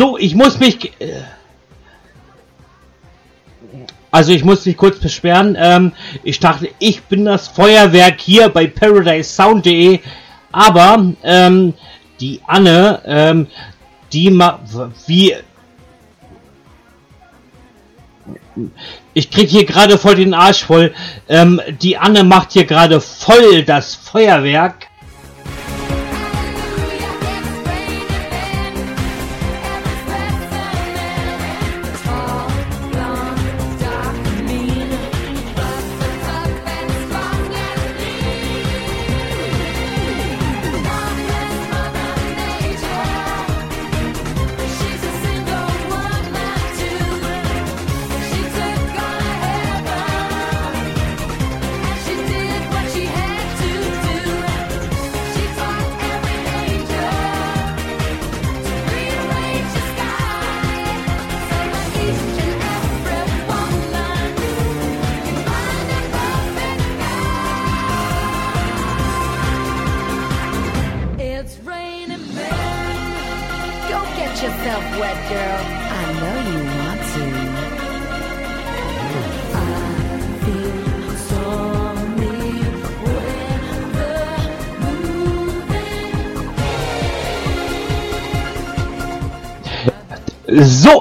So, ich muss mich. Äh, also ich muss mich kurz beschweren. Ähm, ich dachte, ich bin das Feuerwerk hier bei ParadiseSound.de, aber ähm, die Anne, ähm, die ma wie ich krieg hier gerade voll den Arsch voll. Ähm, die Anne macht hier gerade voll das Feuerwerk.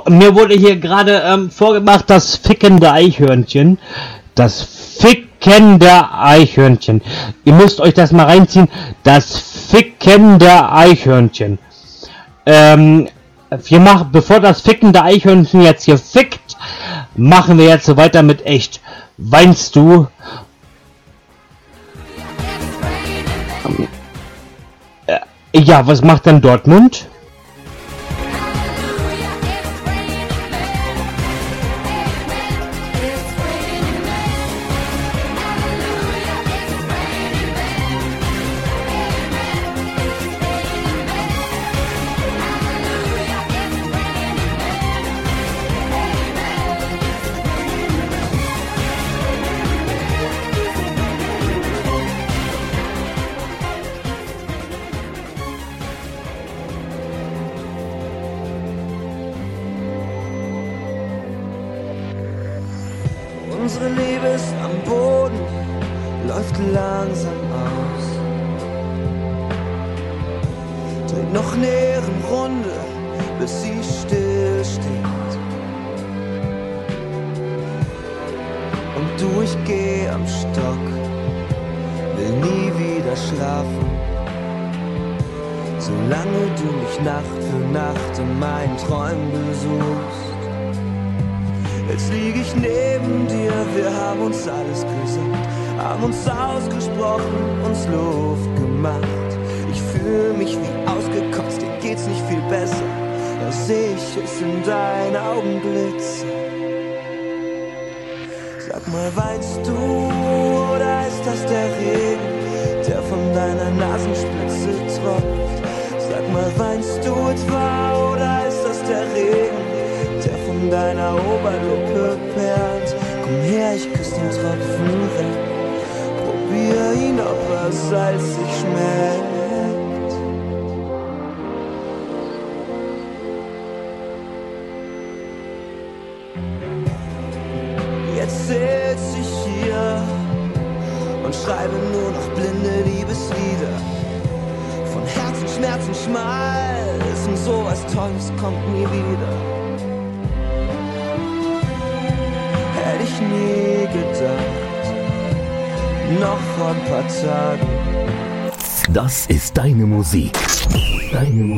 Mir wurde hier gerade ähm, vorgemacht, das fickende Eichhörnchen. Das fickende Eichhörnchen. Ihr müsst euch das mal reinziehen. Das fickende Eichhörnchen. Ähm, wir machen, bevor das fickende Eichhörnchen jetzt hier fickt, machen wir jetzt so weiter mit echt. Weinst du? Äh, ja, was macht denn Dortmund?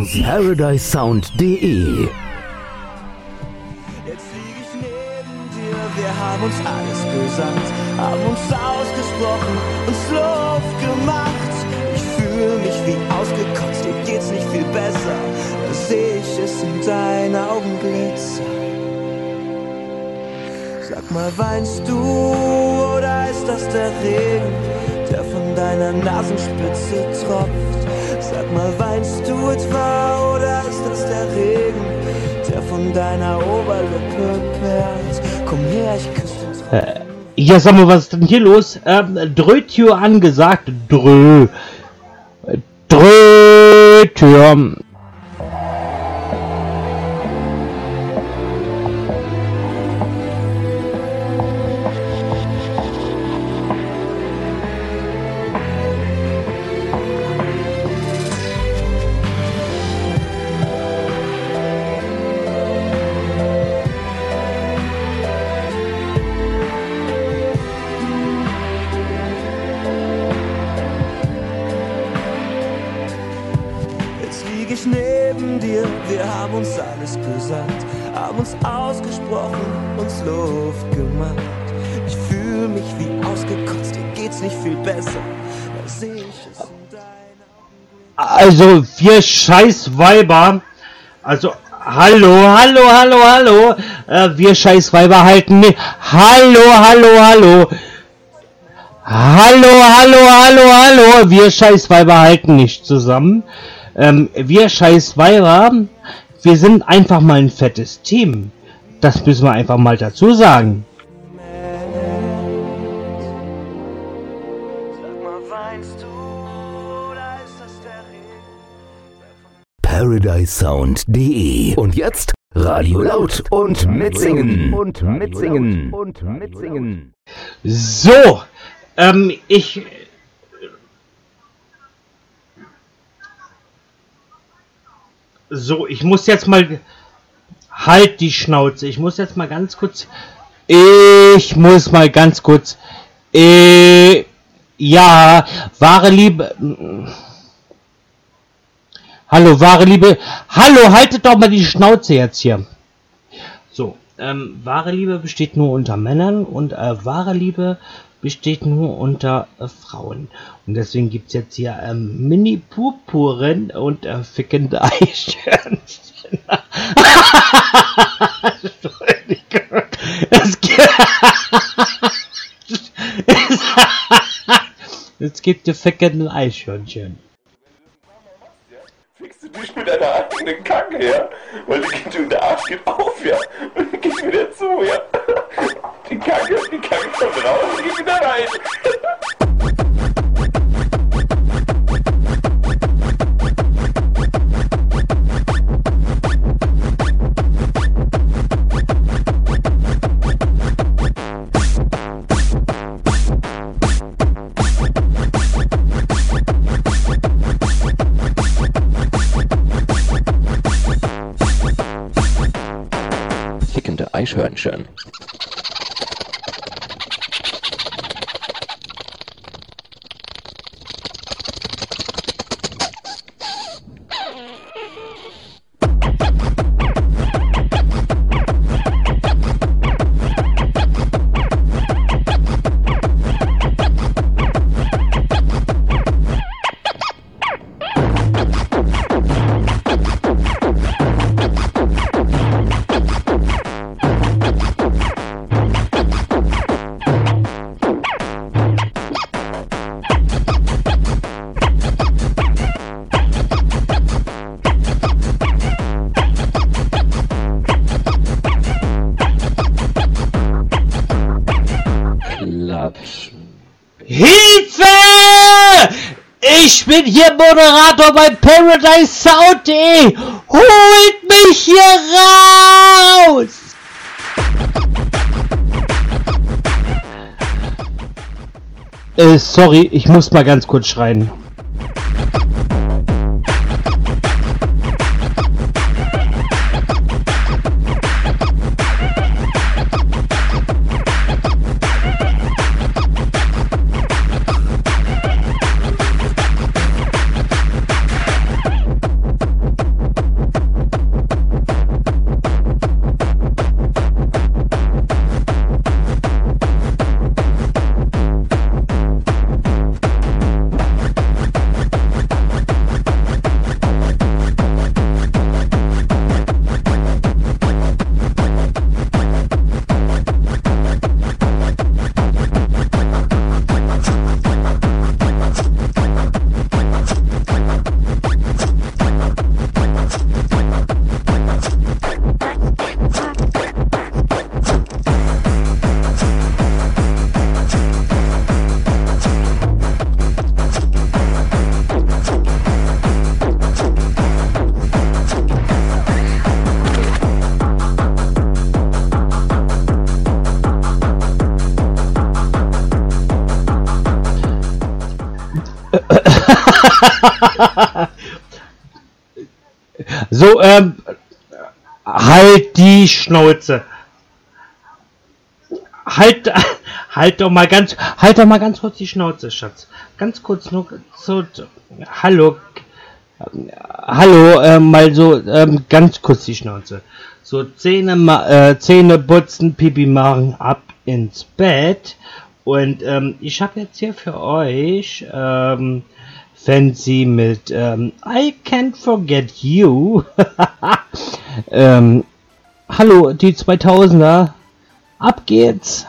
ParadiseSound.de Jetzt lieg ich neben dir, wir haben uns alles gesagt, haben uns ausgesprochen, uns Luft gemacht. Ich fühle mich wie ausgekotzt, dir geht's nicht viel besser, da seh ich es in deinen Augen glitzern. Sag mal, weinst du oder ist das der Regen, der von deiner Nasenspitze tropft? Sag mal, weinst du etwa oder ist das der Regen, der von deiner Oberlippe perlt? Komm her, ich küsse uns. Äh, ja, sag mal, was ist denn hier los? Ähm, Drötür angesagt. Drö. Drötür. Augen. Also, wir scheiß Weiber. Also, hallo, hallo, hallo, hallo. Äh, wir scheiß Weiber halten nicht. Hallo, hallo, hallo. Hallo, hallo, hallo, hallo. Wir scheiß Weiber halten nicht zusammen. Ähm, wir scheiß Weiber, wir sind einfach mal ein fettes Team. Das müssen wir einfach mal dazu sagen. ParadiseSound.de Und jetzt Radio laut und mitsingen. Und mitsingen. Und mitsingen. So, ähm, ich. So, ich muss jetzt mal. Halt die Schnauze. Ich muss jetzt mal ganz kurz. Ich muss mal ganz kurz. Äh, ja, wahre Liebe. Hallo, wahre Liebe. Hallo, haltet doch mal die Schnauze jetzt hier. So, ähm, wahre Liebe besteht nur unter Männern und äh, wahre Liebe besteht nur unter äh, Frauen. Und deswegen gibt's jetzt hier ähm, Mini-Purpuren und äh, fickende Eichhörnchen. Entschuldigung. Es gibt, es gibt die fickenden Eichhörnchen. Dich mit deiner eigenen Kacke, ja? Weil die geht, der Arsch geht auf, ja? Und die geht wieder zu, ja? Die Kacke, die Kacke kommt raus und geht wieder rein. Eichhörnchen. Ich bin hier Moderator bei Paradise Sound.de. Holt mich hier raus! Äh, sorry, ich muss mal ganz kurz schreien. so, ähm, halt die Schnauze. Halt, halt doch mal ganz, halt doch mal ganz kurz die Schnauze, Schatz. Ganz kurz nur so, hallo, hallo, äh, mal so, ähm, ganz kurz die Schnauze. So, Zähne, äh, Zähne putzen, Pipi machen, ab ins Bett. Und ähm, ich habe jetzt hier für euch ähm, Fancy mit ähm, I Can't Forget You. ähm, hallo, die 2000er. Ab geht's.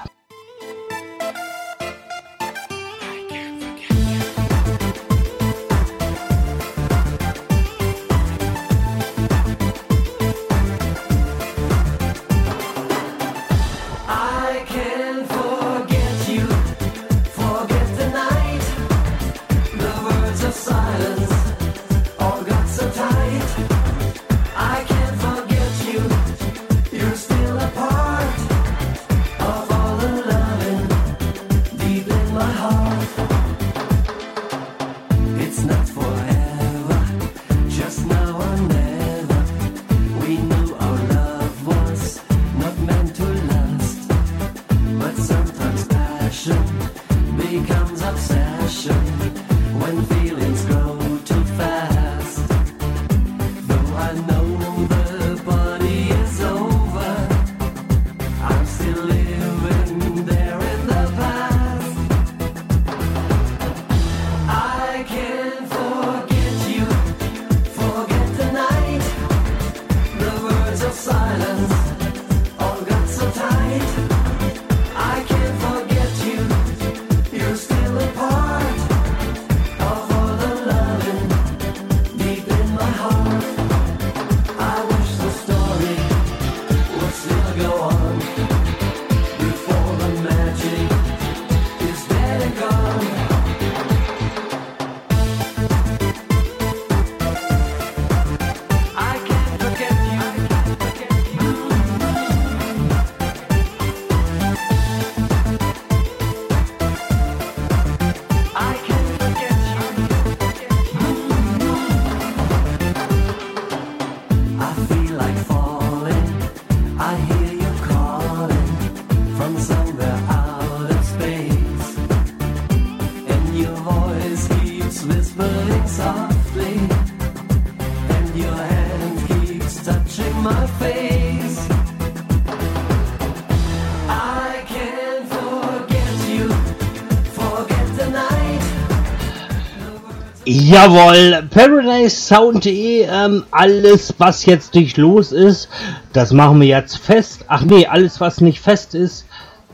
Jawohl, ParadiseSound.de, ähm, alles was jetzt nicht los ist, das machen wir jetzt fest. Ach nee, alles was nicht fest ist,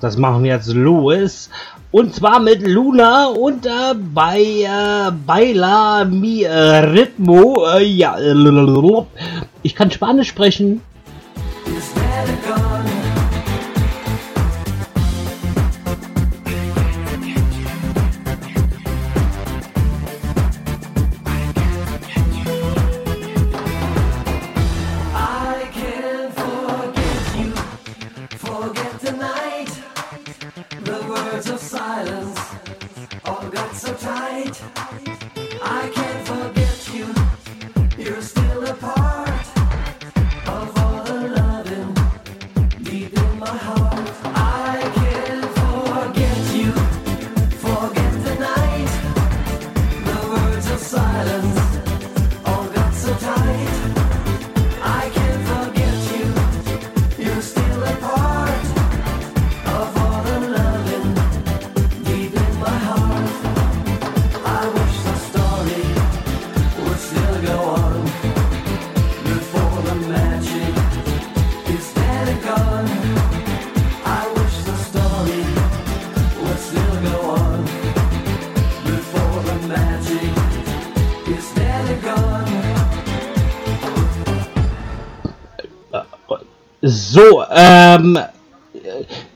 das machen wir jetzt los. Und zwar mit Luna und äh, bei äh, Baila Mi äh, Ritmo. Äh, ja, äh, ich kann Spanisch sprechen. Here's So, ähm,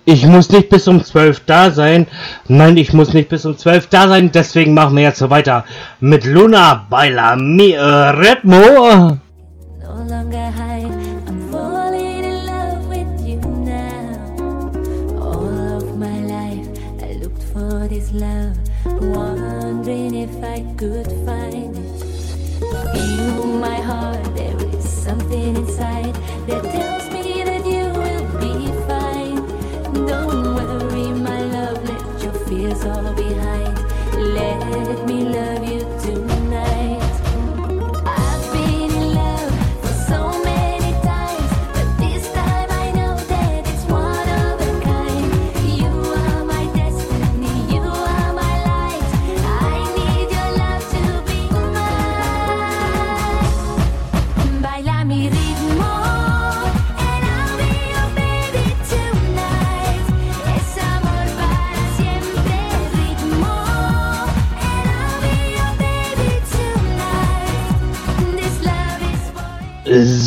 ich muss nicht bis um 12 da sein. Nein, ich muss nicht bis um 12 da sein. Deswegen machen wir jetzt so weiter mit Luna Baila Mi äh, Redmo.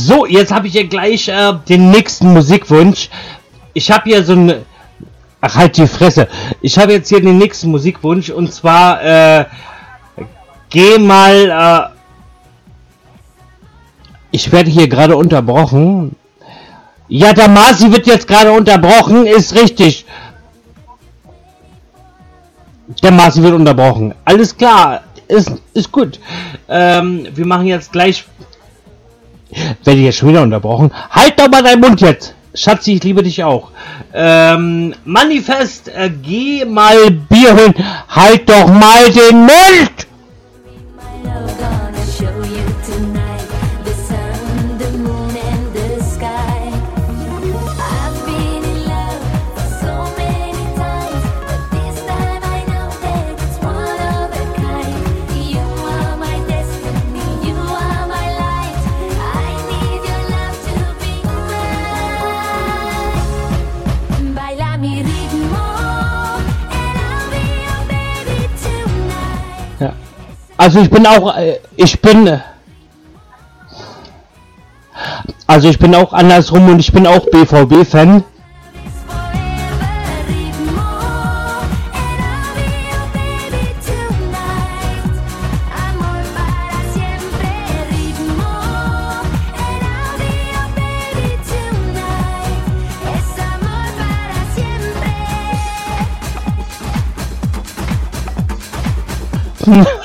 Habe ich hier gleich äh, den nächsten Musikwunsch. Ich habe hier so ein... Ach, halt die Fresse. Ich habe jetzt hier den nächsten Musikwunsch und zwar... Äh, geh mal... Äh, ich werde hier gerade unterbrochen. Ja, der Masi wird jetzt gerade unterbrochen, ist richtig. Der Masi wird unterbrochen. Alles klar, ist, ist gut. Ähm, wir machen jetzt gleich. Werde ich jetzt schon wieder unterbrochen? Halt doch mal deinen Mund jetzt! Schatzi, ich liebe dich auch. Ähm, Manifest, äh, geh mal Bier holen. Halt doch mal den Mund! Also ich bin auch, äh, ich bin, äh, also ich bin auch andersrum und ich bin auch BVB-Fan.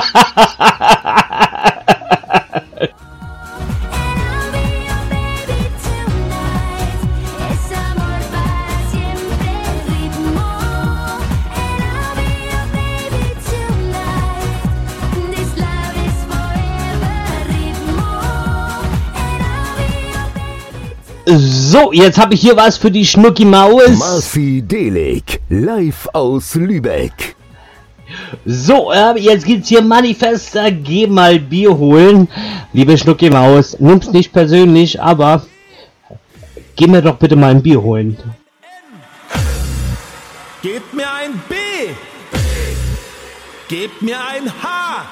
So, jetzt habe ich hier was für die Schnucki Maus. Marci Delig, live aus Lübeck. So, äh, jetzt gibt's hier Manifest, äh, geh mal Bier holen. Liebe Schnucki Maus, nimm's nicht persönlich, aber geh mir doch bitte mal ein Bier holen. Gebt mir ein B. Gebt mir ein H.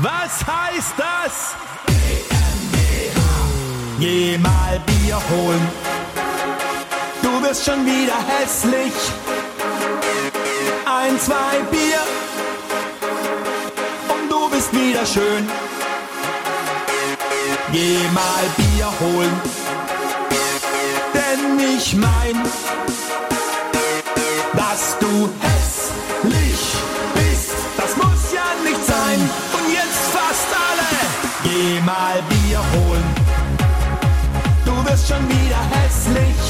Was heißt das? Geh mal Bier holen. Du wirst schon wieder hässlich. Ein, zwei Bier. Und du bist wieder schön. Geh mal Bier holen. Denn ich mein, dass du hässlich bist. Das muss ja nicht sein. Und jetzt fast alle. Geh mal Bier holen. Schon wieder hässlich.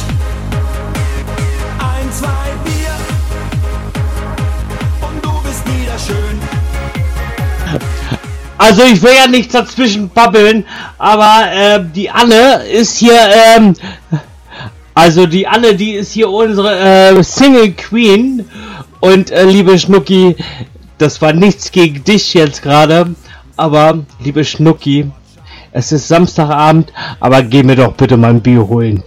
Ein, zwei Bier. Und du bist wieder schön. Also ich will ja nichts dazwischen babbeln, aber äh, die Anne ist hier, ähm, also die Anne, die ist hier unsere äh, Single Queen und äh, liebe Schnucki, das war nichts gegen dich jetzt gerade, aber liebe Schnucki, es ist Samstagabend, aber geh mir doch bitte mal ein Bier holen.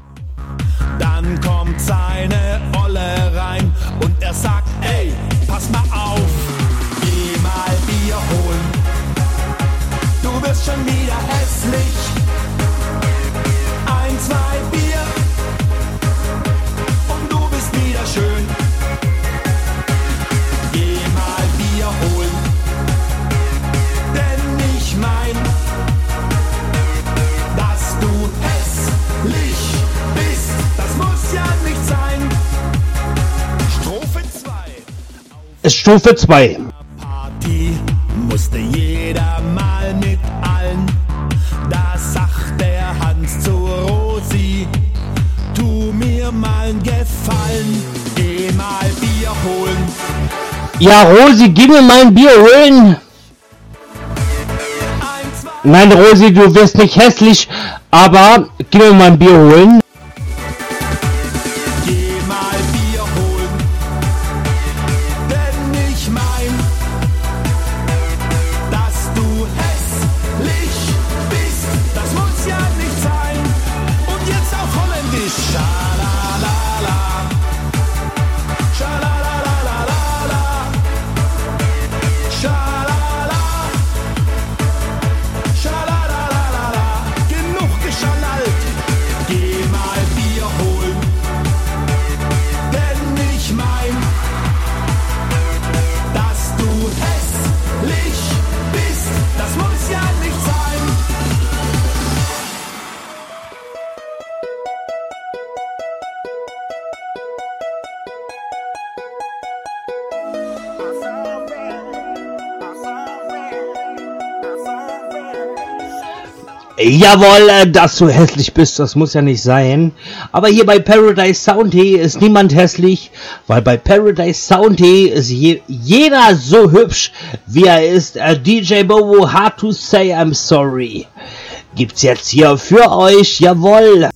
2. Stufe 2. Party musste jeder mal mit allen. Da sagt der Hans zu Rosi, tu mir mal einen Gefallen, geh mal Bier holen. Ja, Rosi, gib mir mal ein Bier holen. Nein, Rosi, du wirst nicht hässlich, aber gib mir mal ein Bier holen. geh mal Bier holen. Jawohl, äh, dass du hässlich bist, das muss ja nicht sein. Aber hier bei Paradise Soundy ist niemand hässlich, weil bei Paradise Soundy ist je, jeder so hübsch, wie er ist. Uh, DJ Bobo, hard to say I'm sorry. Gibt's jetzt hier für euch, jawohl.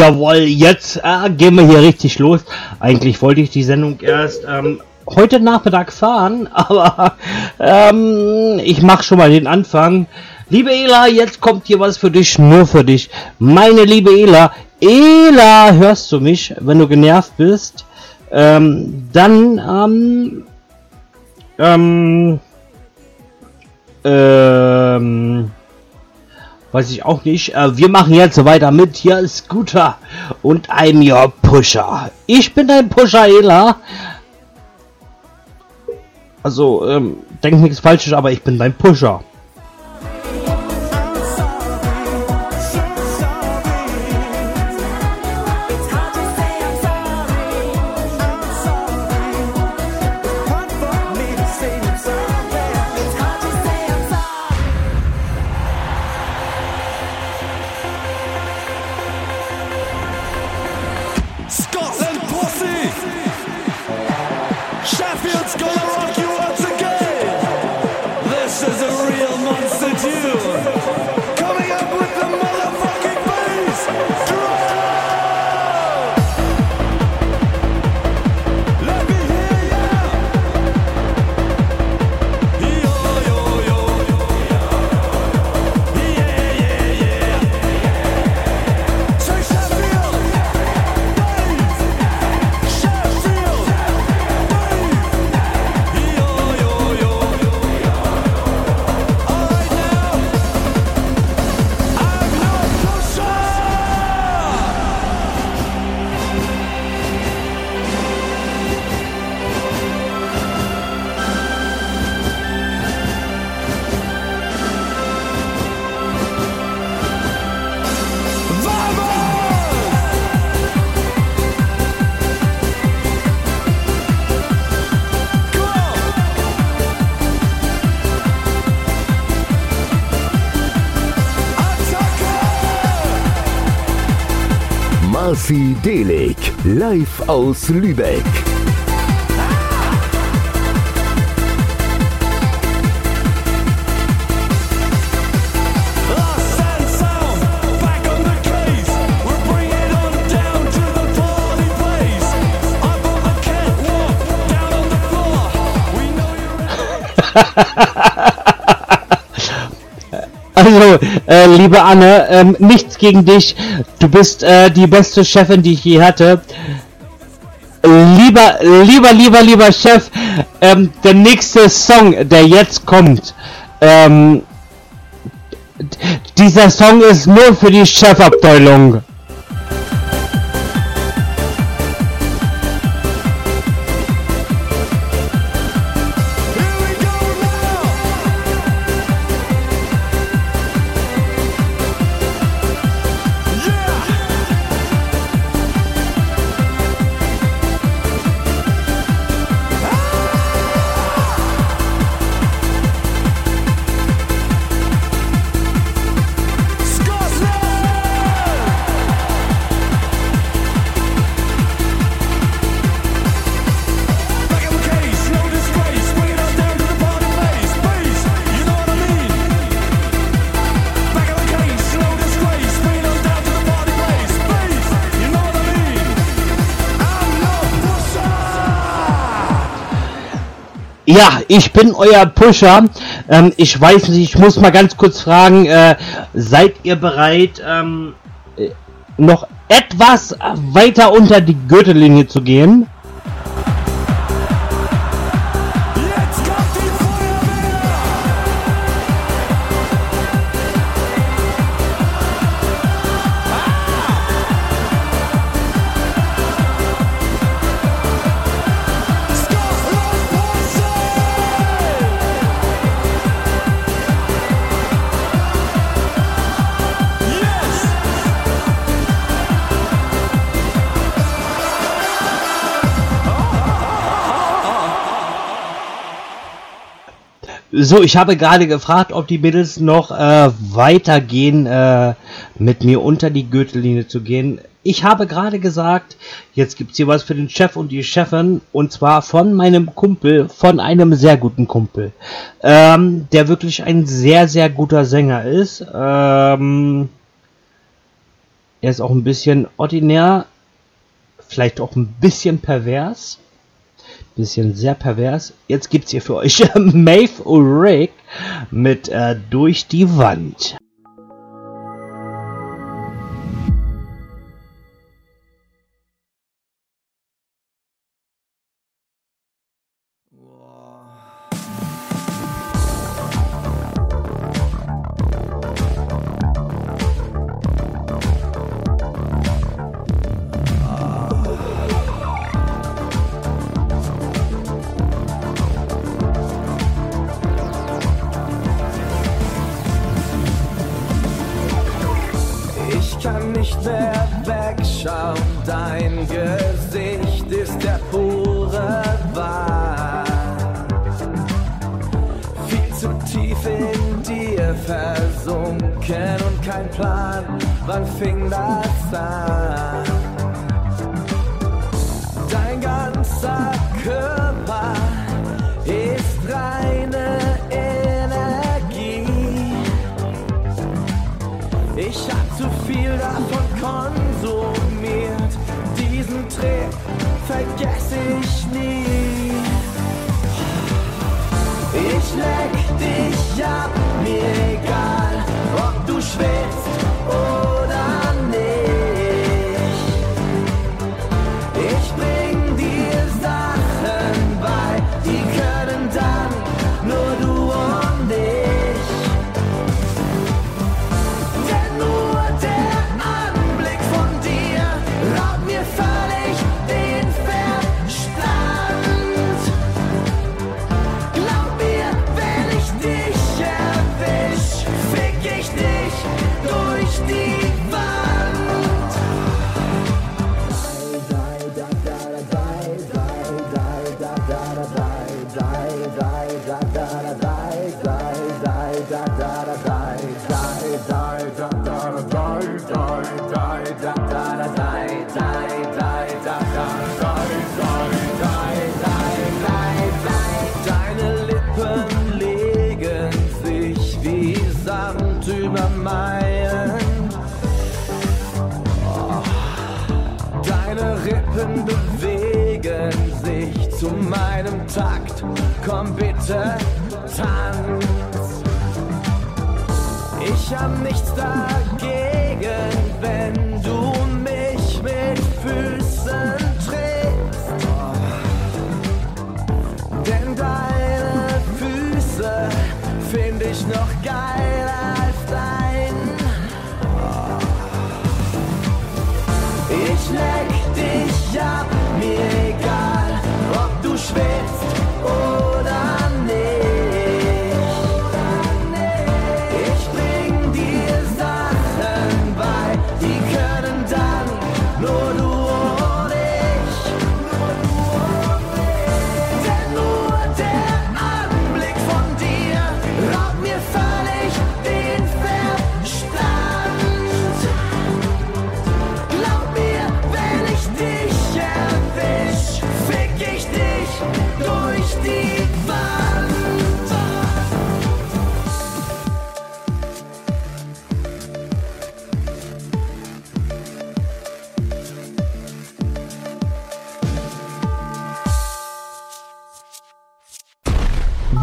Jawohl, jetzt äh, gehen wir hier richtig los. Eigentlich wollte ich die Sendung erst ähm, heute Nachmittag fahren, aber ähm, ich mache schon mal den Anfang. Liebe Ela, jetzt kommt hier was für dich, nur für dich. Meine liebe Ela, Ela, hörst du mich, wenn du genervt bist? Ähm, dann, ähm, ähm, ähm, weiß ich auch nicht. Äh, wir machen jetzt weiter mit hier Scooter und I'm your Pusher. Ich bin dein Pusher, Ela. Also, ähm, denk nichts Falsches, aber ich bin dein Pusher. Delig, live aus Lübeck. Also, äh, liebe Anne, ähm, nichts gegen dich. Du bist äh, die beste Chefin, die ich je hatte. Lieber, lieber, lieber, lieber Chef, ähm, der nächste Song, der jetzt kommt, ähm, dieser Song ist nur für die Chefabteilung. Ich bin euer Pusher. Ähm, ich weiß nicht, ich muss mal ganz kurz fragen, äh, seid ihr bereit, ähm, äh, noch etwas weiter unter die Gürtellinie zu gehen? So, ich habe gerade gefragt, ob die Mädels noch äh, weitergehen, äh, mit mir unter die Gürtellinie zu gehen. Ich habe gerade gesagt, jetzt gibt's hier was für den Chef und die Chefin, und zwar von meinem Kumpel, von einem sehr guten Kumpel, ähm, der wirklich ein sehr, sehr guter Sänger ist. Ähm, er ist auch ein bisschen ordinär, vielleicht auch ein bisschen pervers bisschen sehr pervers. Jetzt gibt's hier für euch Maeve Ulrich mit äh, Durch die Wand.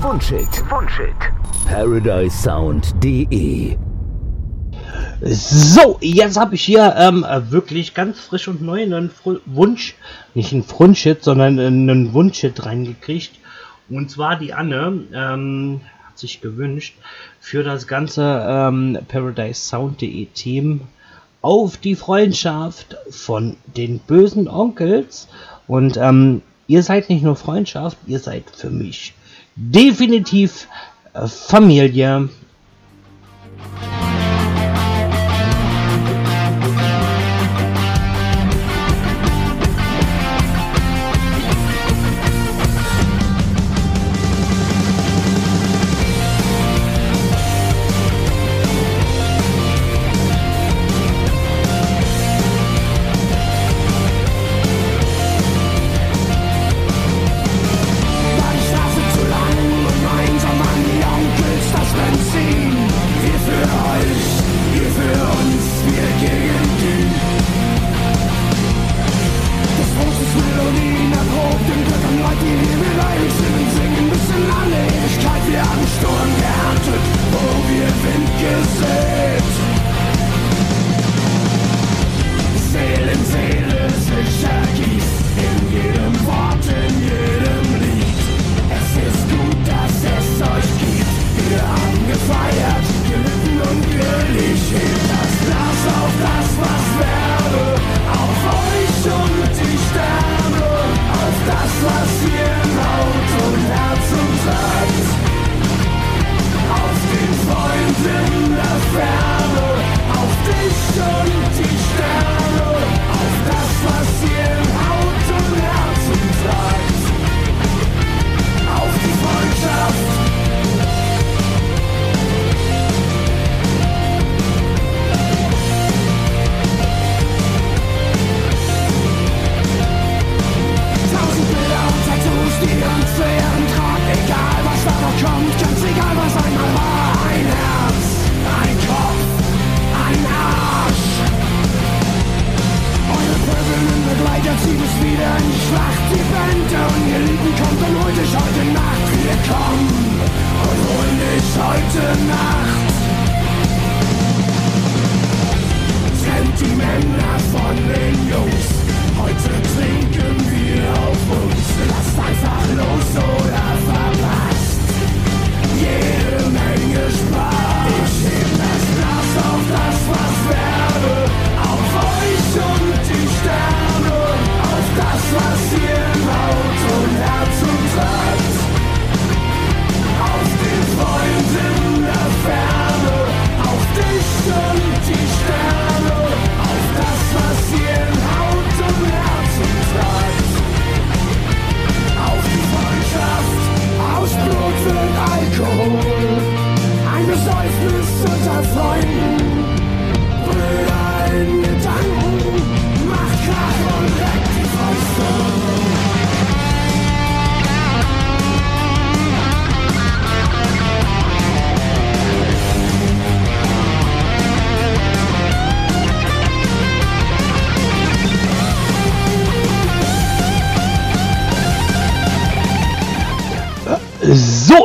Wunschit. Wunschit. ParadiseSound.de so, jetzt habe ich hier ähm, wirklich ganz frisch und neu einen Fr Wunsch, nicht einen Frunschit, sondern einen Wunschit reingekriegt. Und zwar die Anne ähm, hat sich gewünscht für das ganze ähm, ParadiseSound.de Team auf die Freundschaft von den bösen Onkels. Und ähm, ihr seid nicht nur Freundschaft, ihr seid für mich definitiv äh, Familie.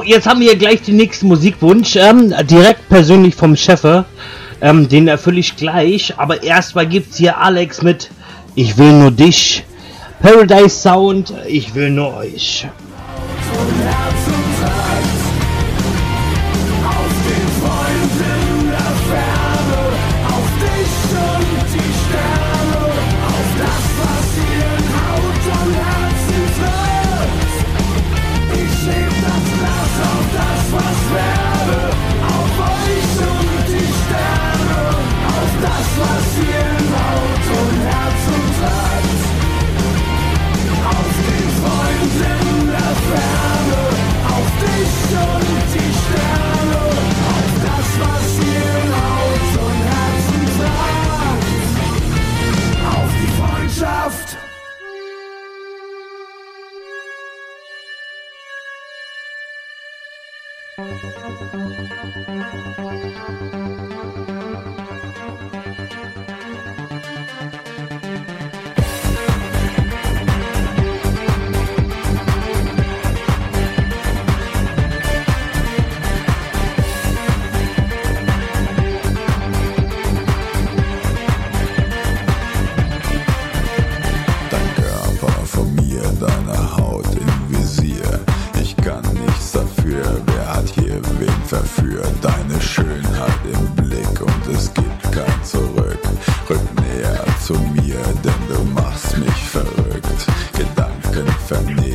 Jetzt haben wir hier gleich den nächsten Musikwunsch. Ähm, direkt persönlich vom Chefe. Ähm, den erfülle ich gleich. Aber erstmal gibt's hier Alex mit Ich will nur dich. Paradise Sound, ich will nur euch. deine Haut im Visier. Ich kann nichts dafür, verführt. Deine Schönheit im Blick und es gibt kein Zurück. Rück näher zu mir, denn du machst mich verrückt. Gedanken vernichtet.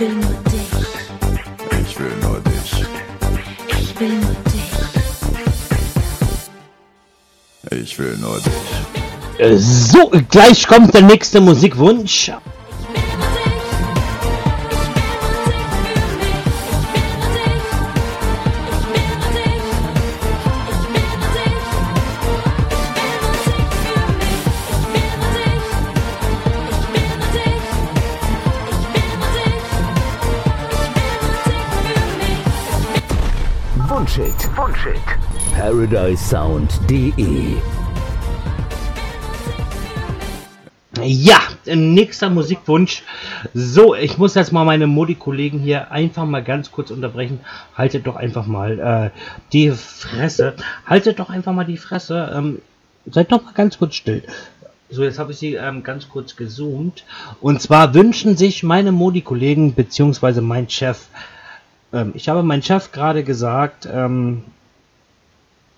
Will nur dich, Ich will nur dich. ich will nur dich. Ich will nur dich. So, gleich kommt der nächste Musikwunsch. ParadiseSound.de Ja, nächster Musikwunsch. So, ich muss jetzt mal meine Modi-Kollegen hier einfach mal ganz kurz unterbrechen. Haltet doch einfach mal äh, die Fresse. Haltet doch einfach mal die Fresse. Ähm, seid doch mal ganz kurz still. So, jetzt habe ich sie ähm, ganz kurz gezoomt. Und zwar wünschen sich meine Modi-Kollegen beziehungsweise mein Chef. Ähm, ich habe meinem Chef gerade gesagt, ähm,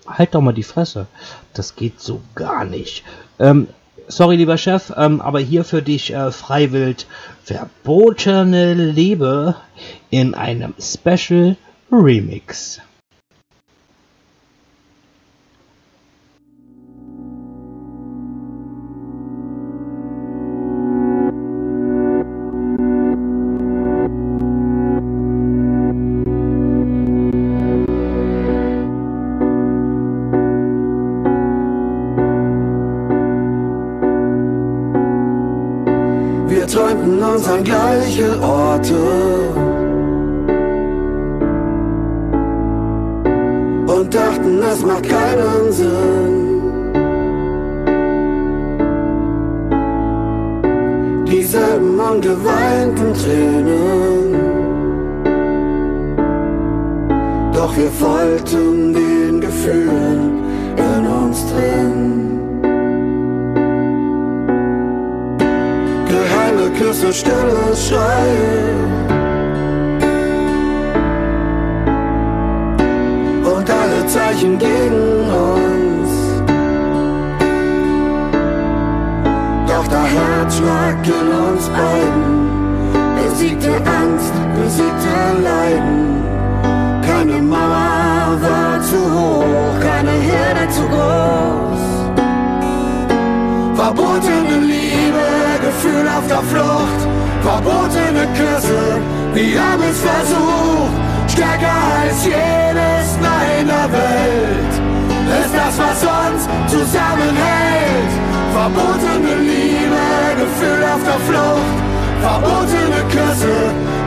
halt doch mal die Fresse. Das geht so gar nicht. Ähm, sorry, lieber Chef, ähm, aber hier für dich äh, freiwillig verbotene Liebe in einem Special Remix. Der Herzschlag in uns beiden. Besiegte Angst, besiegte Leiden. Keine Mauer war zu hoch, keine Herde zu groß. Verbotene Liebe, Gefühl auf der Flucht, verbotene Küsse, wir haben es versucht. Stärker als jedes Nein der Welt das, was uns zusammenhält. Verbotene Liebe, Gefühl auf der Flucht, verbotene Küsse,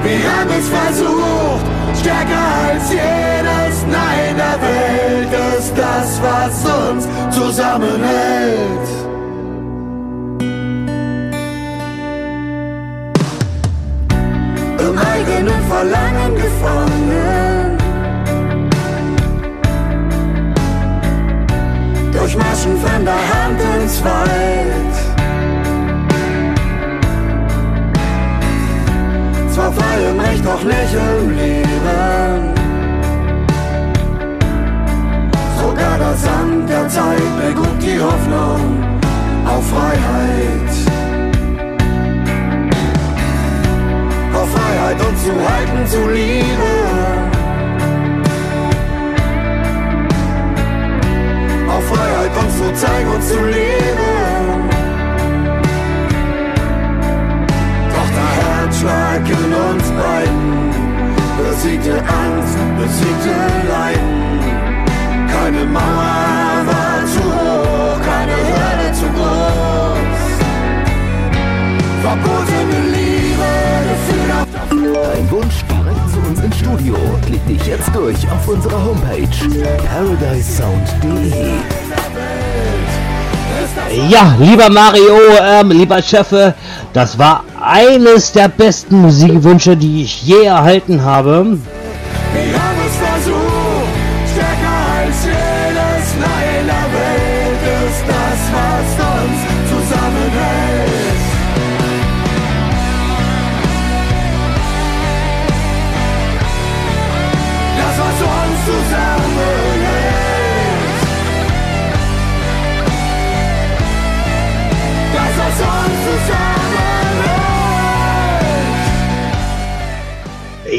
wir haben es versucht. Stärker als jedes Nein der Welt ist das, was uns zusammenhält. Im eigenen Verlangen gefangen. Durch Maschenfender Hand ins Wald. Zwar frei im Recht, doch nicht im Leben. Sogar das Amt der Zeit begrub die Hoffnung auf Freiheit. auf Freiheit und zu halten, zu lieben. Freiheit uns zu zeigen und zu leben. Doch der Herzschlag in uns beiden besiegte Angst, besiegte Leiden. Keine Mauer war zu hoch, keine Hürde zu groß. Verbotene Dein Wunsch direkt zu uns ins Studio. Klick dich jetzt durch auf unserer Homepage paradisesound.de. Ja, lieber Mario, ähm, lieber Chefe, das war eines der besten Musikwünsche, die ich je erhalten habe.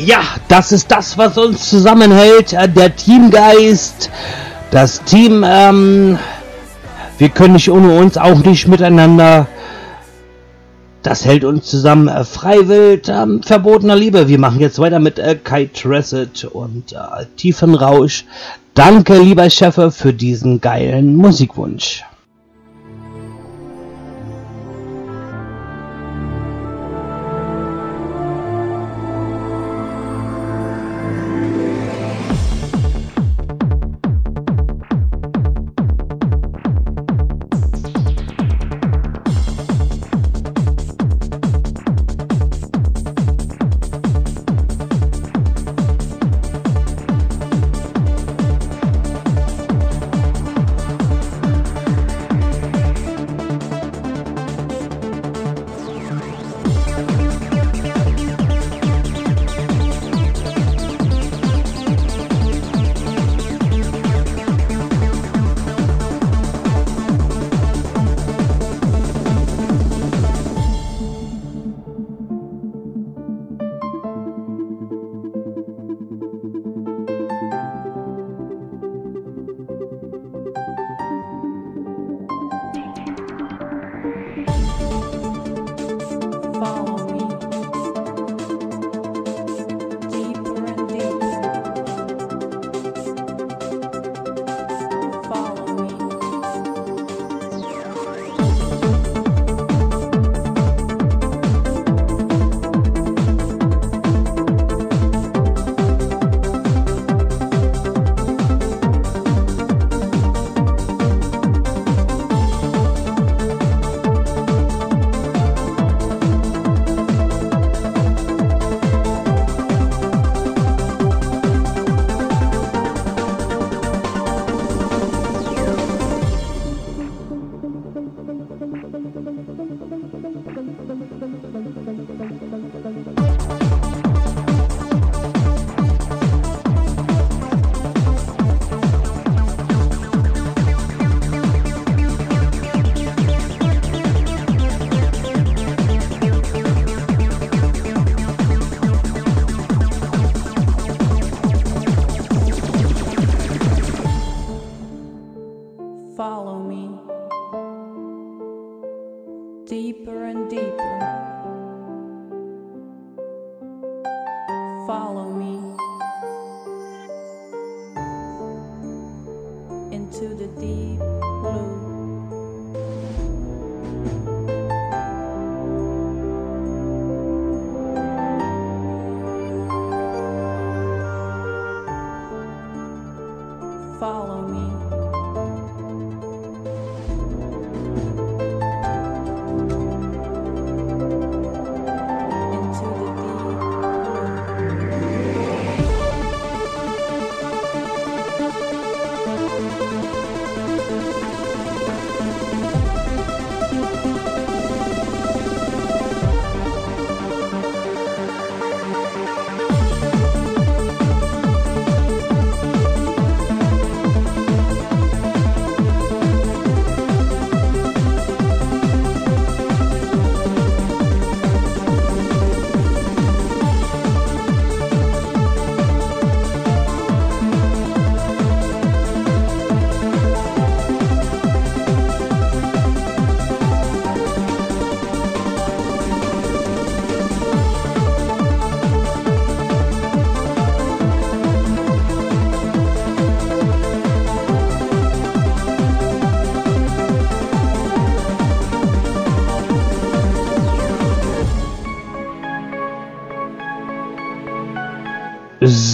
Ja, das ist das, was uns zusammenhält. äh, Der Teamgeist, das Team, ähm, wir können nicht ohne uns, auch nicht miteinander. Das hält uns zusammen. Äh, Freiwild, ähm, verbotener Liebe. Wir machen jetzt weiter mit äh, Kai Tressett und äh, Tiefenrausch. Danke, lieber Chefe, für diesen geilen Musikwunsch.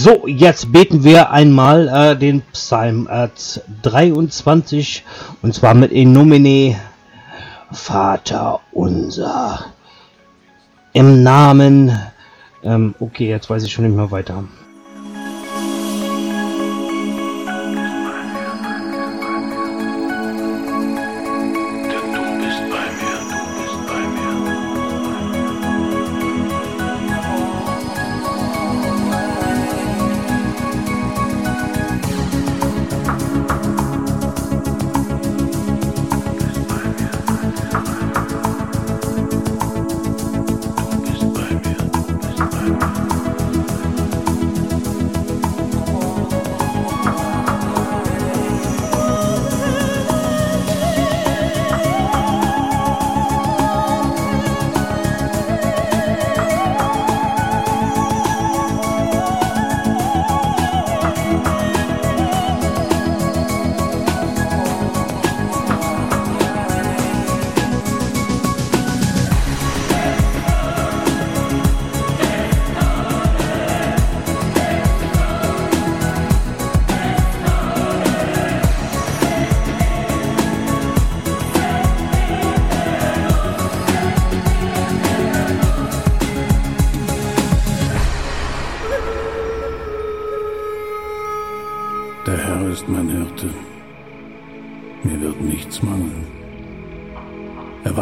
So, jetzt beten wir einmal äh, den Psalm äh, 23 und zwar mit in nomine Vater unser. Im Namen. Ähm, okay, jetzt weiß ich schon nicht mehr weiter.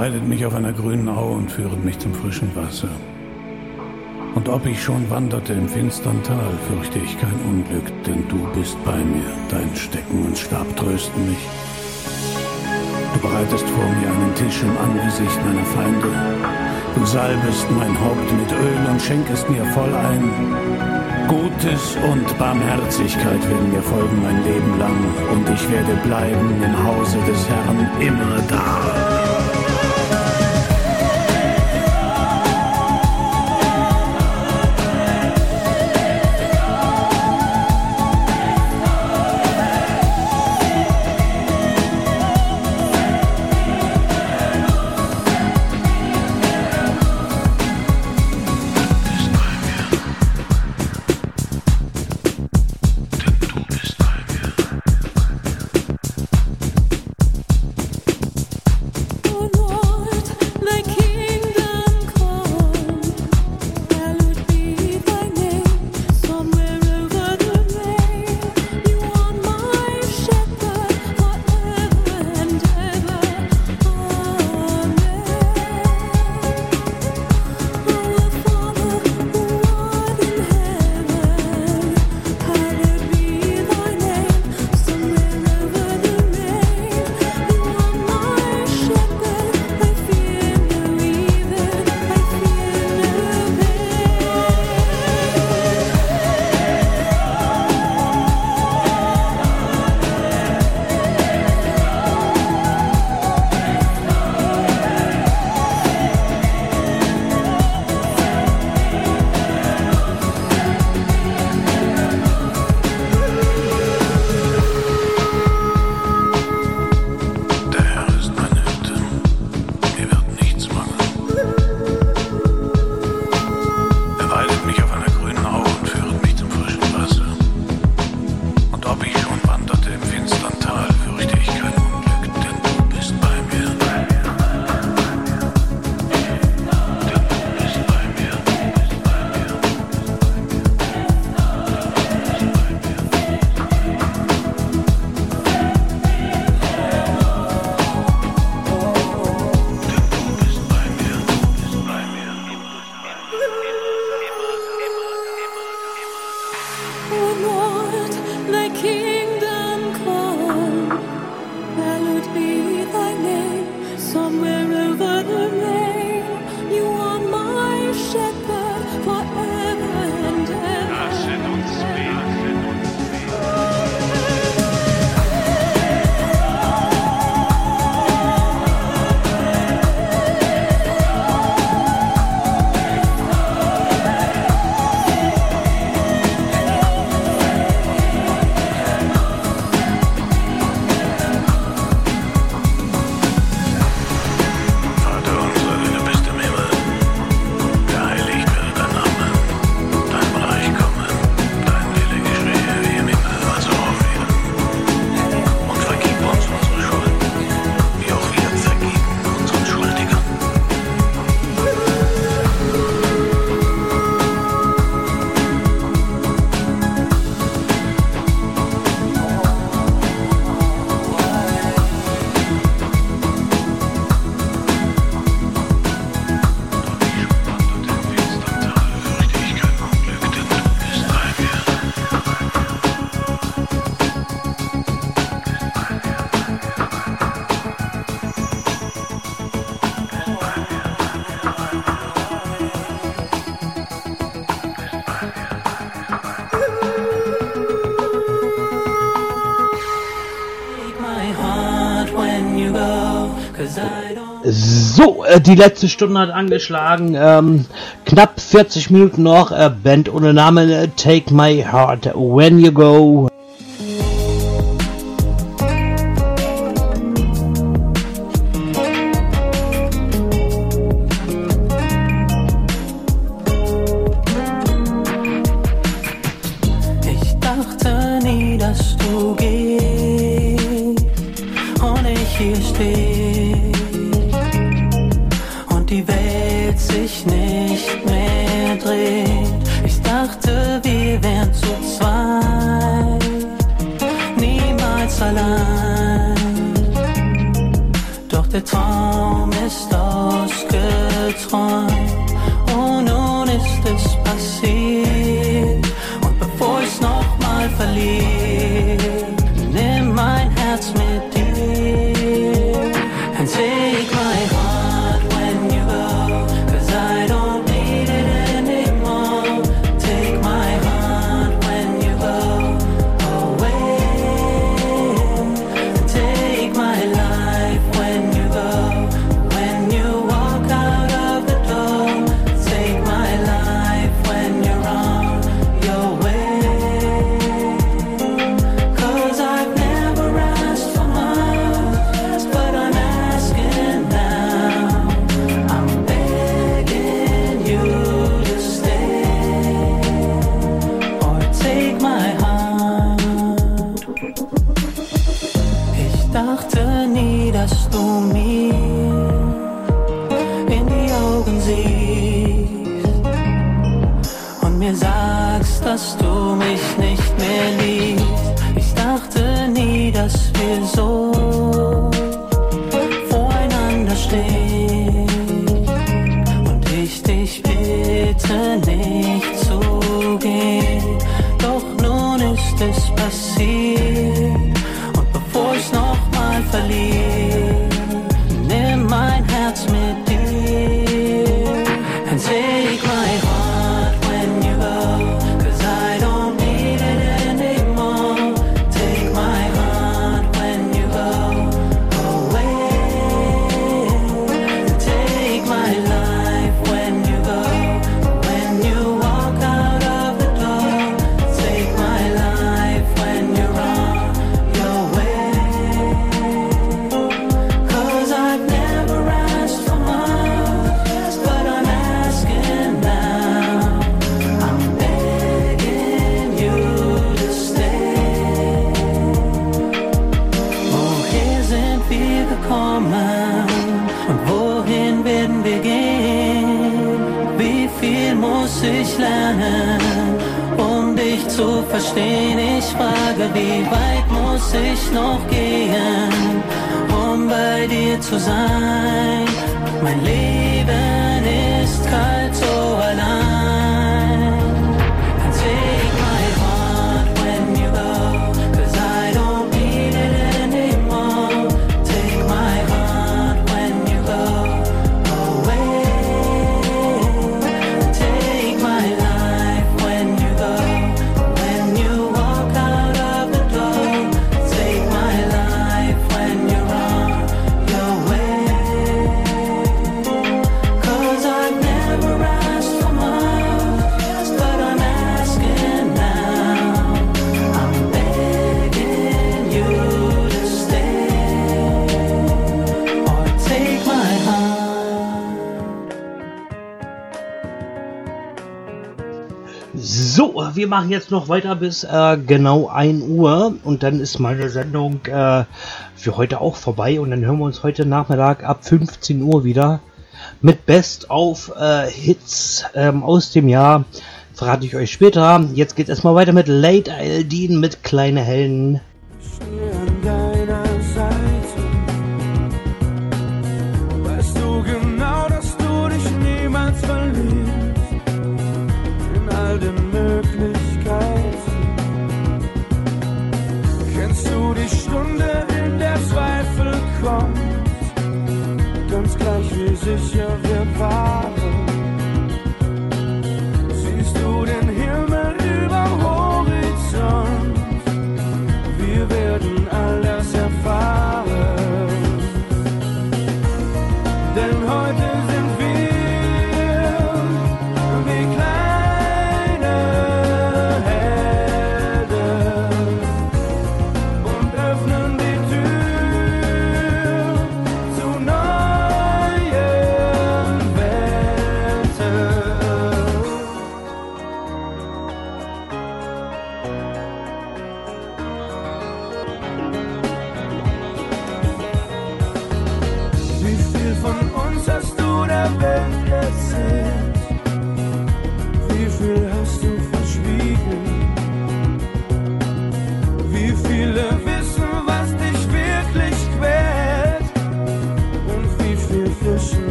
Weidet mich auf einer grünen Aue und führet mich zum frischen Wasser. Und ob ich schon wanderte im finstern Tal, fürchte ich kein Unglück, denn du bist bei mir. Dein Stecken und Stab trösten mich. Du bereitest vor mir einen Tisch im Angesicht meiner Feinde. Du salbest mein Haupt mit Öl und schenkest mir voll ein. Gutes und Barmherzigkeit werden mir folgen mein Leben lang, und ich werde bleiben im Hause des Herrn immer da. Äh, die letzte Stunde hat angeschlagen. Ähm, knapp 40 Minuten noch. Äh, Band ohne Namen. Äh, Take my heart when you go. mir sagst, dass du mich nicht mehr liebst. Ich dachte nie, dass wir so voreinander stehen. Und ich dich bitte nicht zu gehen. Doch nun ist es passiert. Und bevor ich nochmal verliere, wie weit muss ich noch gehen, um bei dir zu sein? Mein Leben Wir machen jetzt noch weiter bis äh, genau 1 Uhr und dann ist meine Sendung äh, für heute auch vorbei und dann hören wir uns heute Nachmittag ab 15 Uhr wieder mit Best auf äh, Hits ähm, aus dem Jahr. Verrate ich euch später. Jetzt geht es erstmal weiter mit Late Aldin mit Kleine Helden.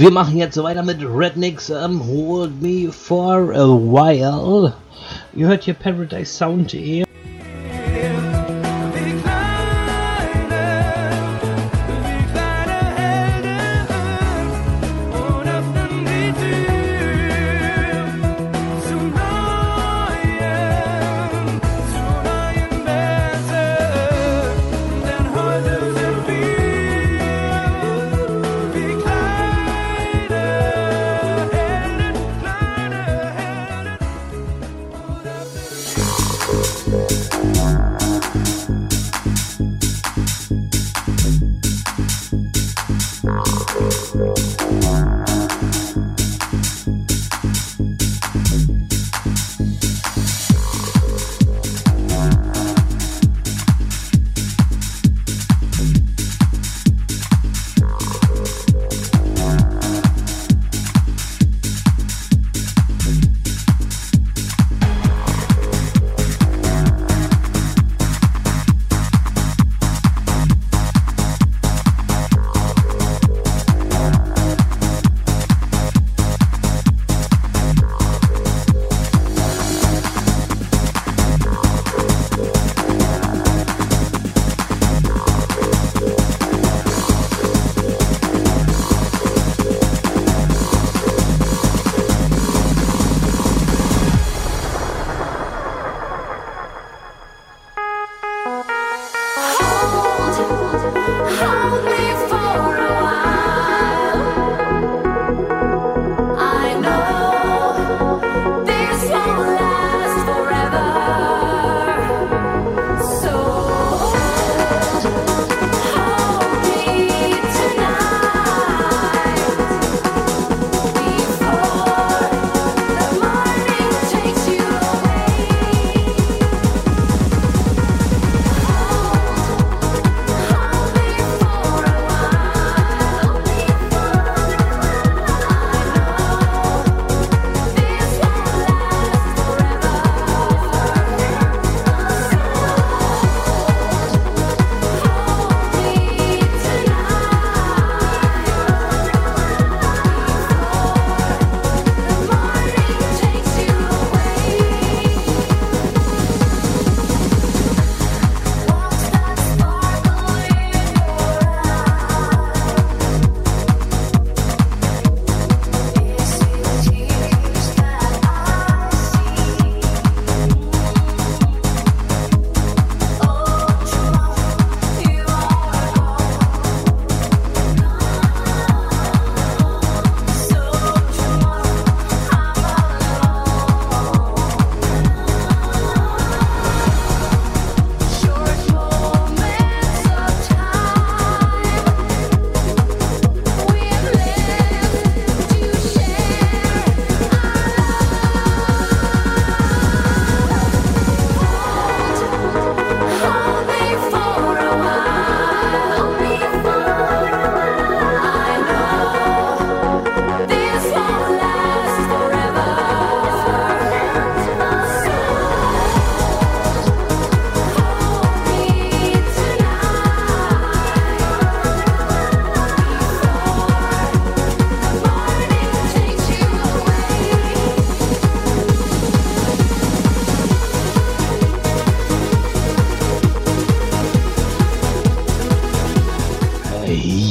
wir machen jetzt so weiter mit Rednecks um, Hold Me For A While. Ihr hört hier Paradise Sound Sound.de.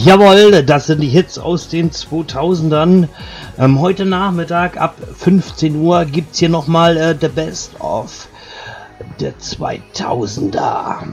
Jawohl, das sind die Hits aus den 2000ern. Ähm, heute Nachmittag ab 15 Uhr gibt es hier nochmal äh, The Best of der 2000er.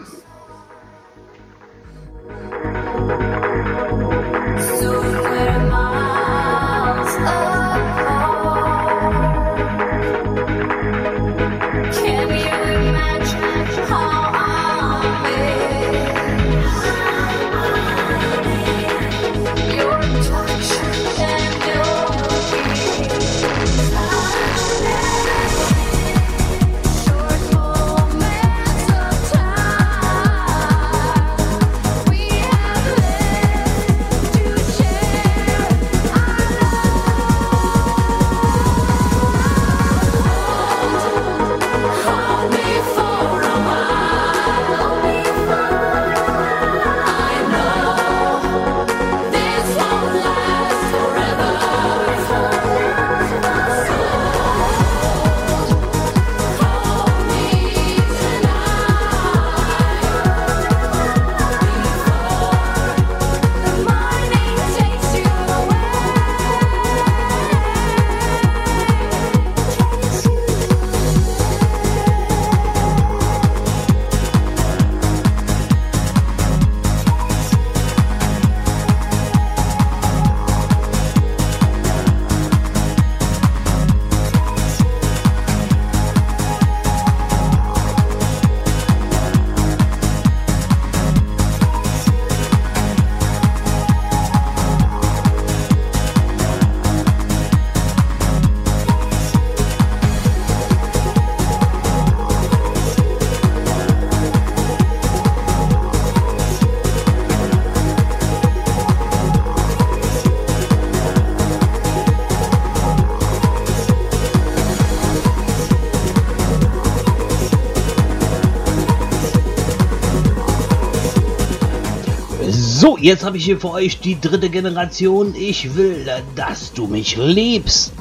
So, jetzt habe ich hier für euch die dritte Generation. Ich will, dass du mich liebst.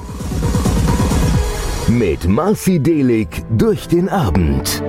Mit Marci Delig durch den Abend.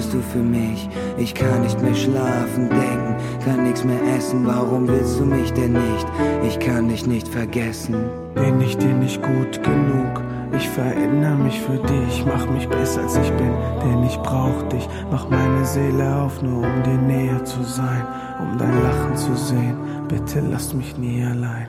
Leuchtest du für mich? Ich kann nicht mehr schlafen, denken, kann nichts mehr essen. Warum willst du mich denn nicht? Ich kann dich nicht vergessen. Bin ich dir nicht gut genug? Ich verändere mich für dich, mach mich besser als ich bin, denn ich brauch dich. Mach meine Seele auf, nur um dir näher zu sein, um dein Lachen zu sehen. Bitte lass mich nie allein.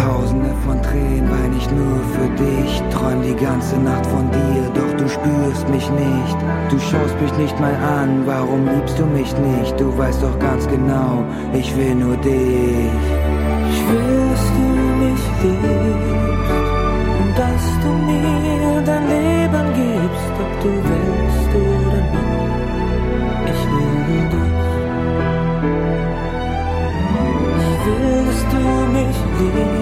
Tausende von Tränen wein ich nur für dich. Träum die ganze Nacht von dir, doch du spürst mich nicht. Du schaust mich nicht mal an, warum liebst du mich nicht? Du weißt doch ganz genau, ich will nur dich. Ich will, dass du mich liebst und dass du mir dein Leben gibst, ob du willst oder nicht. Ich will nur dich. Ich will, dass du mich liebst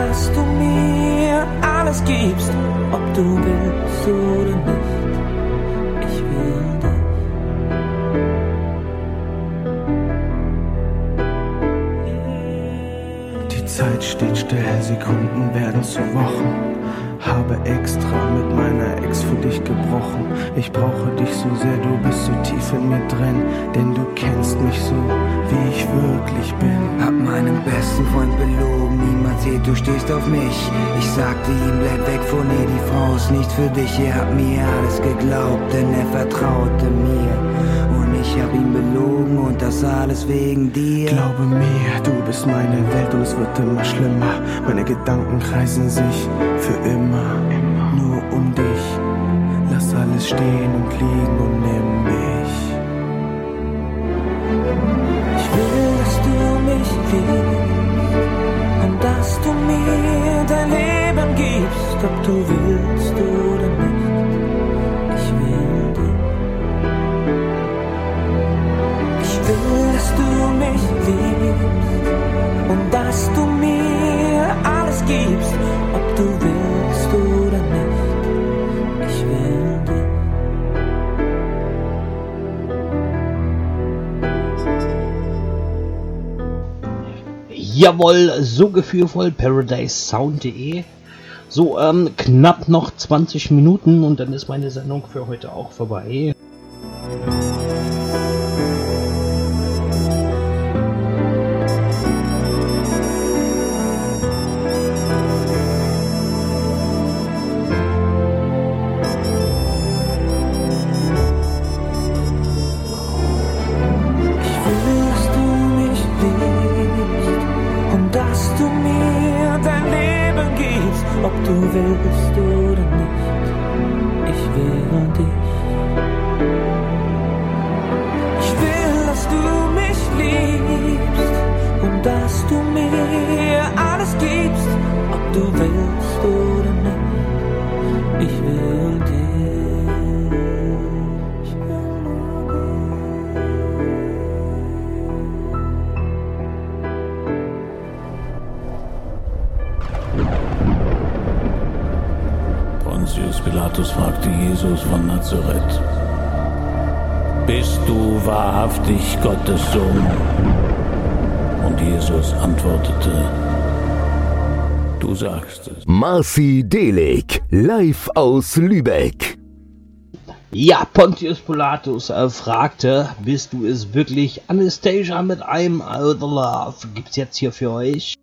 dass du mir alles gibst, ob du willst oder nicht. Ich will dich. Die Zeit steht still, Sekunden werden zu Wochen. Habe extra mit meiner Ex für dich gebrochen. Ich brauche dich so sehr, du bist so tief in mir drin. Denn du kennst mich so, wie ich wirklich bin. Hab meinen besten Freund belogen, niemand sieht, du stehst auf mich. Ich sagte ihm, bleib weg von ihr, die Frau ist nicht für dich. Er hat mir alles geglaubt, denn er vertraute mir. Und ich hab ihn belogen und das alles wegen dir. Glaube mir, du bist meine Welt und es wird immer schlimmer. Meine Gedanken kreisen sich für immer, nur um dich. Lass alles stehen und liegen und nimm mich. Ich will, dass du mich liebst und dass du mir dein Leben gibst, ob du willst oder Jawohl, so gefühlvoll, ParadiseSound.de. So, ähm, knapp noch 20 Minuten und dann ist meine Sendung für heute auch vorbei. antwortete, du sagst es. Marci Delik, live aus Lübeck. Ja, Pontius Pilatus äh, fragte, bist du es wirklich? Anastasia mit einem Out of Love gibt's jetzt hier für euch.